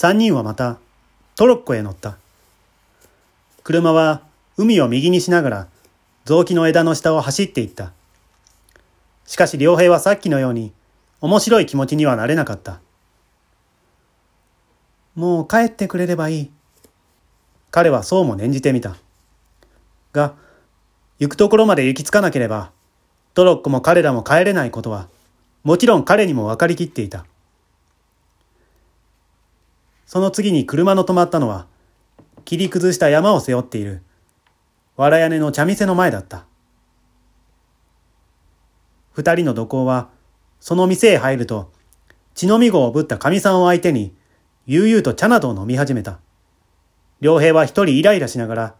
三人はまたトロッコへ乗った。車は海を右にしながら雑木の枝の下を走っていった。しかし良平はさっきのように面白い気持ちにはなれなかった。もう帰ってくれればいい。彼はそうも念じてみた。が、行くところまで行き着かなければ、トロッコも彼らも帰れないことは、もちろん彼にも分かりきっていた。その次に車の止まったのは、切り崩した山を背負っている、わら屋根の茶店の前だった。二人の土工は、その店へ入ると、血のみごをぶった神さんを相手に、悠々と茶などを飲み始めた。良平は一人イライラしながら、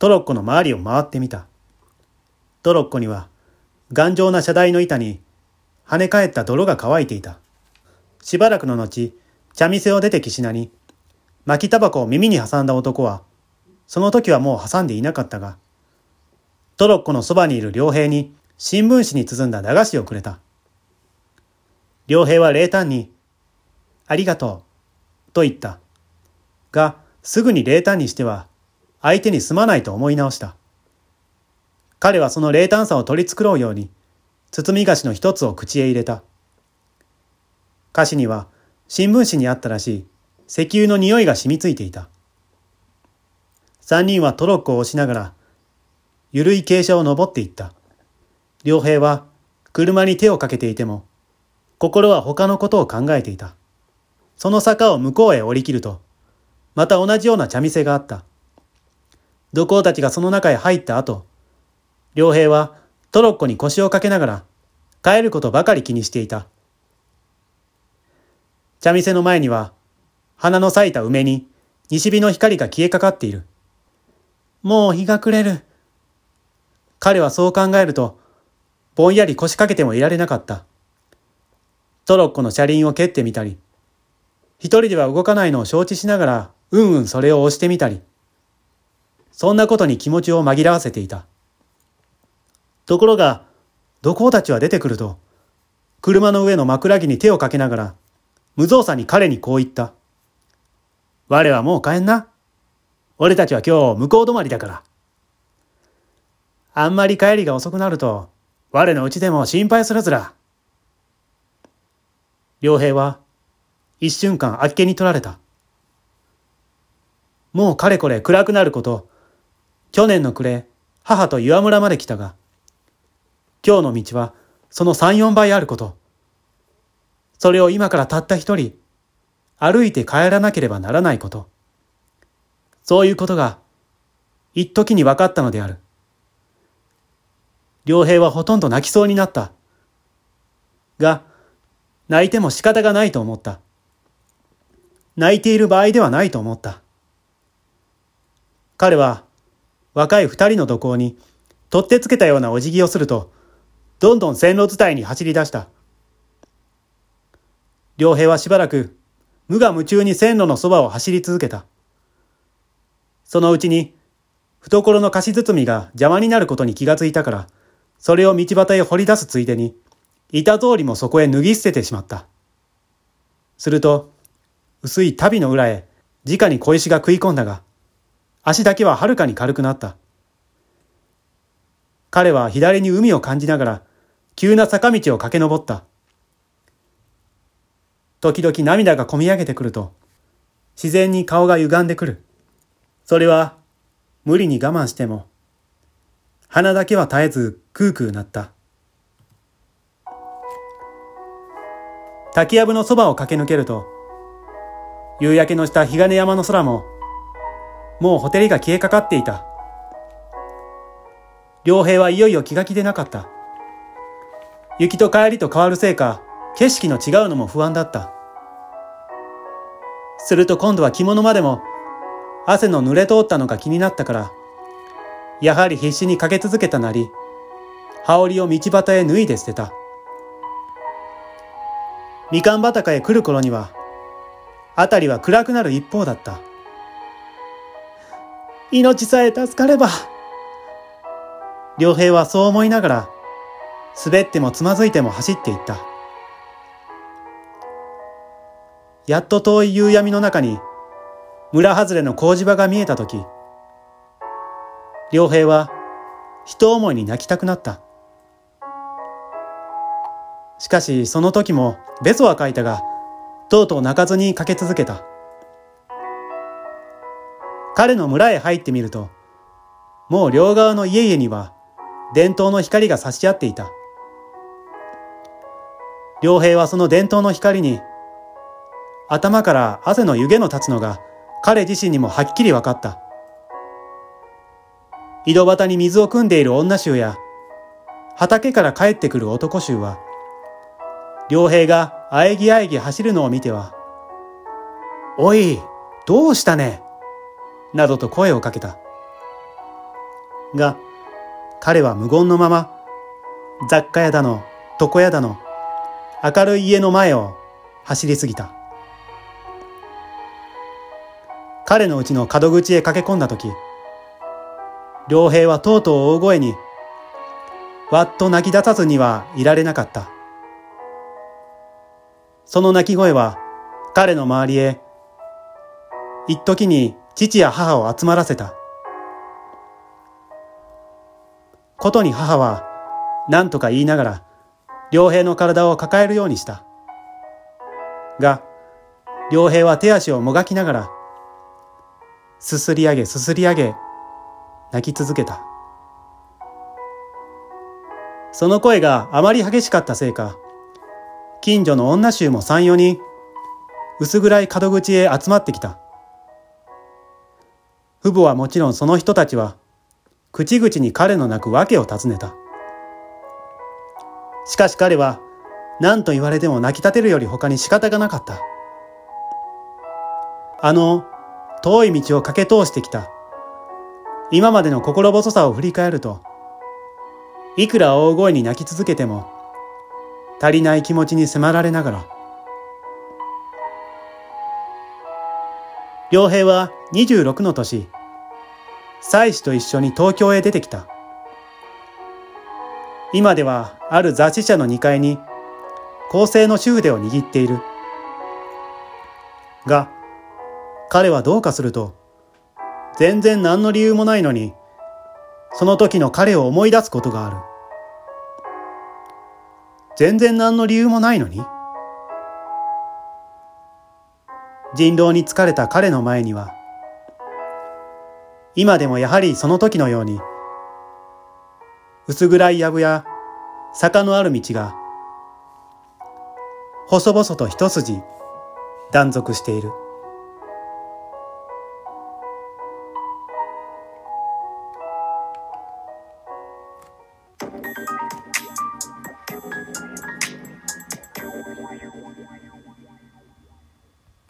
トロッコの周りを回ってみた。トロッコには、頑丈な車台の板に、跳ね返った泥が乾いていた。しばらくの後、茶店を出て岸名に、巻きタバコを耳に挟んだ男は、その時はもう挟んでいなかったが、トロッコのそばにいる良平に新聞紙に包んだ駄菓子をくれた。良平は冷淡に、ありがとう、と言った。が、すぐに冷淡にしては、相手にすまないと思い直した。彼はその冷淡さを取り繕うように、包み菓子の一つを口へ入れた。菓子には、新聞紙にあったらしい石油の匂いが染みついていた。三人はトロッコを押しながら、ゆるい傾斜を登っていった。良平は車に手をかけていても、心は他のことを考えていた。その坂を向こうへ降り切ると、また同じような茶店があった。土工たちがその中へ入った後、良平はトロッコに腰をかけながら、帰ることばかり気にしていた。茶店の前には、花の咲いた梅に西日の光が消えかかっている。もう日が暮れる。彼はそう考えると、ぼんやり腰掛けてもいられなかった。トロッコの車輪を蹴ってみたり、一人では動かないのを承知しながら、うんうんそれを押してみたり、そんなことに気持ちを紛らわせていた。ところが、土工たちは出てくると、車の上の枕木に手をかけながら、無造作に彼にこう言った。我はもう帰んな。俺たちは今日向こう泊まりだから。あんまり帰りが遅くなると、我のうちでも心配するずら。良平は一瞬間あっけに取られた。もうかれこれ暗くなること、去年の暮れ、母と岩村まで来たが、今日の道はその三四倍あること。それを今からたった一人、歩いて帰らなければならないこと。そういうことが、一時に分かったのである。良平はほとんど泣きそうになった。が、泣いても仕方がないと思った。泣いている場合ではないと思った。彼は、若い二人の土工に、取ってつけたようなお辞儀をすると、どんどん線路伝いに走り出した。良平はしばらく無我夢中に線路のそばを走り続けた。そのうちに懐の貸し包みが邪魔になることに気がついたから、それを道端へ掘り出すついでに、板通りもそこへ脱ぎ捨ててしまった。すると、薄い足袋の裏へ直に小石が食い込んだが、足だけははるかに軽くなった。彼は左に海を感じながら、急な坂道を駆け上った。時々涙がこみ上げてくると、自然に顔が歪んでくる。それは、無理に我慢しても、鼻だけは絶えずクークーなった。滝やぶのそばを駆け抜けると、夕焼けのした日金山の空も、もうほてりが消えかかっていた。良平はいよいよ気が気でなかった。雪と帰りと変わるせいか、景色の違うのも不安だった。すると今度は着物までも汗の濡れ通ったのが気になったから、やはり必死にかけ続けたなり、羽織を道端へ脱いで捨てた。みかん畑へ来る頃には、あたりは暗くなる一方だった。命さえ助かれば。良平はそう思いながら、滑ってもつまずいても走っていった。やっと遠い夕闇の中に村外れの工事場が見えたとき、良平は人思いに泣きたくなった。しかしその時もベソは書いたが、とうとう泣かずにかけ続けた。彼の村へ入ってみると、もう両側の家々には伝統の光が差し合っていた。良平はその伝統の光に、頭から汗の湯気の立つのが彼自身にもはっきり分かった。井戸端に水を汲んでいる女衆や、畑から帰ってくる男衆は、良平があえぎあえぎ走るのを見ては、おい、どうしたね？などと声をかけた。が、彼は無言のまま、雑貨屋だの、床屋だの、明るい家の前を走り過ぎた。彼のうちの角口へ駆け込んだとき、良平はとうとう大声に、わっと泣き出さずにはいられなかった。その泣き声は彼の周りへ、一時に父や母を集まらせた。ことに母は何とか言いながら良平の体を抱えるようにした。が、良平は手足をもがきながら、すすり上げすすり上げ、泣き続けた。その声があまり激しかったせいか、近所の女衆も三四人、薄暗い角口へ集まってきた。父母はもちろんその人たちは、口々に彼の泣く訳を尋ねた。しかし彼は何と言われても泣き立てるより他に仕方がなかった。あの遠い道を駆け通してきた今までの心細さを振り返ると、いくら大声に泣き続けても足りない気持ちに迫られながら、良平は26の年、妻子と一緒に東京へ出てきた。今ではある雑誌社の2階に構成の主筆を握っている。が、彼はどうかすると、全然何の理由もないのに、その時の彼を思い出すことがある。全然何の理由もないのに人狼に疲れた彼の前には、今でもやはりその時のように、薄暗い藪や坂のある道が、細々と一筋断続している。